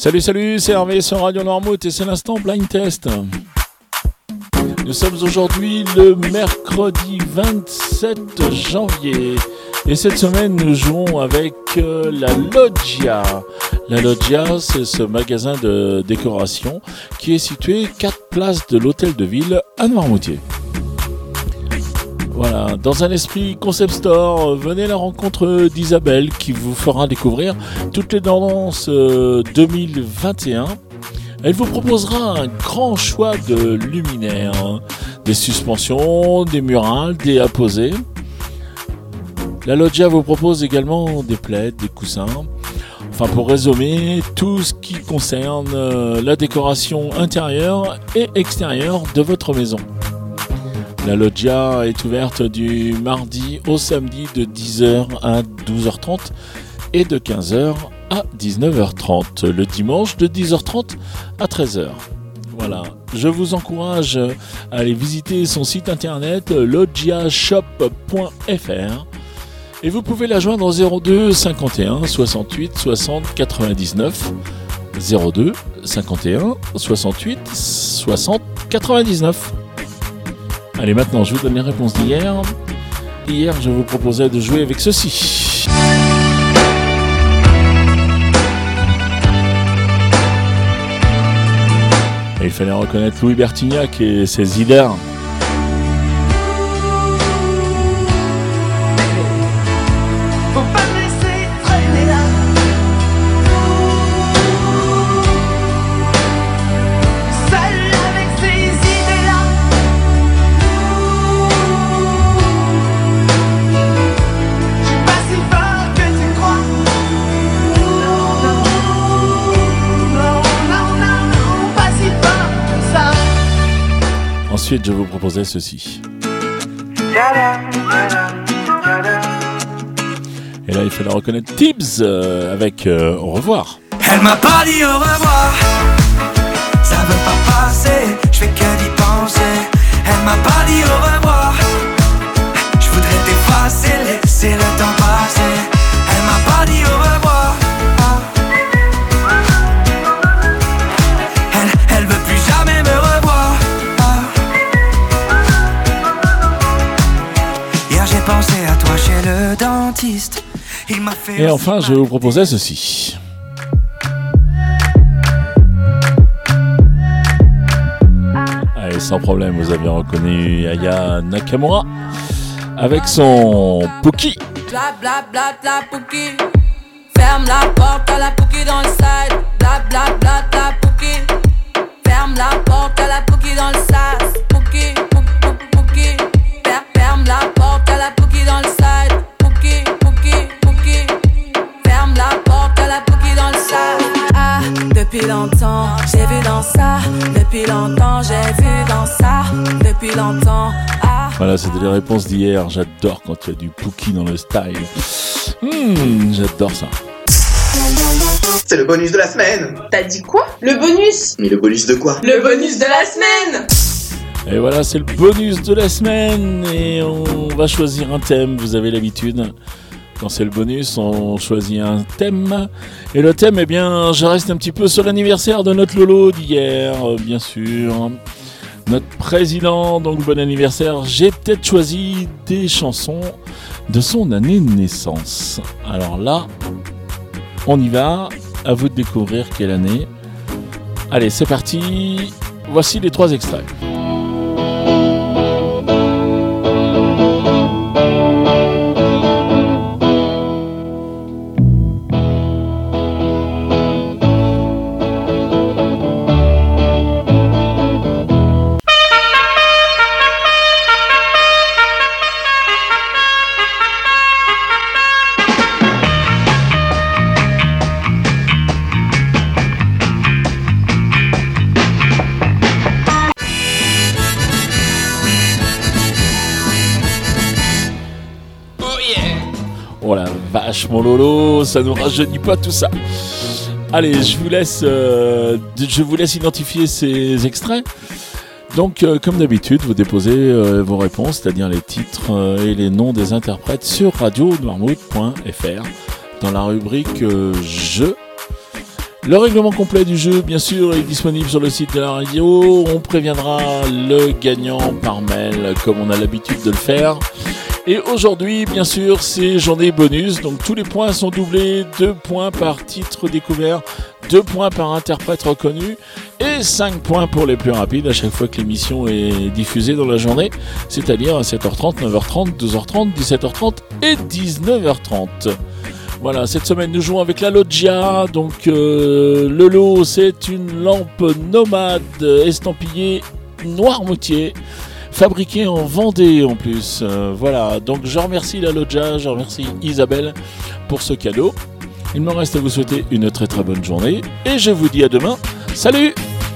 Salut, salut, c'est Hervé sur Radio Noirmouth et c'est l'instant Blind Test. Nous sommes aujourd'hui le mercredi 27 janvier et cette semaine nous jouons avec euh, la Loggia. La Loggia, c'est ce magasin de décoration qui est situé 4 places de l'hôtel de ville à Noirmoutier. Voilà, dans un esprit concept store, euh, venez à la rencontre d'Isabelle qui vous fera découvrir toutes les tendances 2021. Euh, Elle vous proposera un grand choix de luminaires, hein. des suspensions, des murales, des apposés. La loggia vous propose également des plaids, des coussins. Enfin, pour résumer, tout ce qui concerne euh, la décoration intérieure et extérieure de votre maison. La loggia est ouverte du mardi au samedi de 10h à 12h30 et de 15h à 19h30. Le dimanche de 10h30 à 13h. Voilà, je vous encourage à aller visiter son site internet loggiashop.fr et vous pouvez la joindre au 02 51 68 60 99 02 51 68 60 99. Allez, maintenant, je vous donne les réponses d'hier. Hier, je vous proposais de jouer avec ceci. Il fallait reconnaître Louis Bertignac et ses idées. Je vous proposais ceci. Et là, il fallait reconnaître Tibbs euh, avec euh, Au revoir. Elle m'a pas dit au revoir, ça veut pas passer, je fais que d'y penser. Elle m'a pas dit au revoir, je voudrais t'effacer, laisser le Et enfin, je vous proposais ceci. Allez, sans problème, vous avez reconnu Aya Nakamura avec son Pookie. Depuis longtemps, j'ai vu dans ça. Depuis longtemps, j'ai vu dans ça. Depuis longtemps, ah. Voilà, c'était les réponses d'hier. J'adore quand il y a du Pookie dans le style. Hmm, j'adore ça. C'est le bonus de la semaine T'as dit quoi? Le bonus Mais le bonus de quoi? Le bonus de la semaine Et voilà, c'est le bonus de la semaine et on va choisir un thème, vous avez l'habitude. Quand c'est le bonus, on choisit un thème. Et le thème, eh bien, je reste un petit peu sur l'anniversaire de notre Lolo d'hier, euh, bien sûr. Notre président, donc bon anniversaire. J'ai peut-être choisi des chansons de son année de naissance. Alors là, on y va. À vous de découvrir quelle année. Allez, c'est parti. Voici les trois extraits. Oh la vache, mon Lolo, ça nous rajeunit pas tout ça. Allez, je vous laisse, euh, je vous laisse identifier ces extraits. Donc, euh, comme d'habitude, vous déposez euh, vos réponses, c'est-à-dire les titres et les noms des interprètes sur radio dans la rubrique euh, Je. Le règlement complet du jeu, bien sûr, est disponible sur le site de la radio. On préviendra le gagnant par mail, comme on a l'habitude de le faire. Et aujourd'hui, bien sûr, c'est journée bonus, donc tous les points sont doublés, 2 points par titre découvert, 2 points par interprète reconnu et 5 points pour les plus rapides à chaque fois que l'émission est diffusée dans la journée, c'est-à-dire à 7h30, 9h30, 12h30, 17h30 et 19h30. Voilà, cette semaine nous jouons avec la Loggia. Donc euh, le lot c'est une lampe nomade estampillée Noirmoutier fabriquée en Vendée en plus. Euh, voilà, donc je remercie la Loggia, je remercie Isabelle pour ce cadeau. Il me reste à vous souhaiter une très très bonne journée et je vous dis à demain. Salut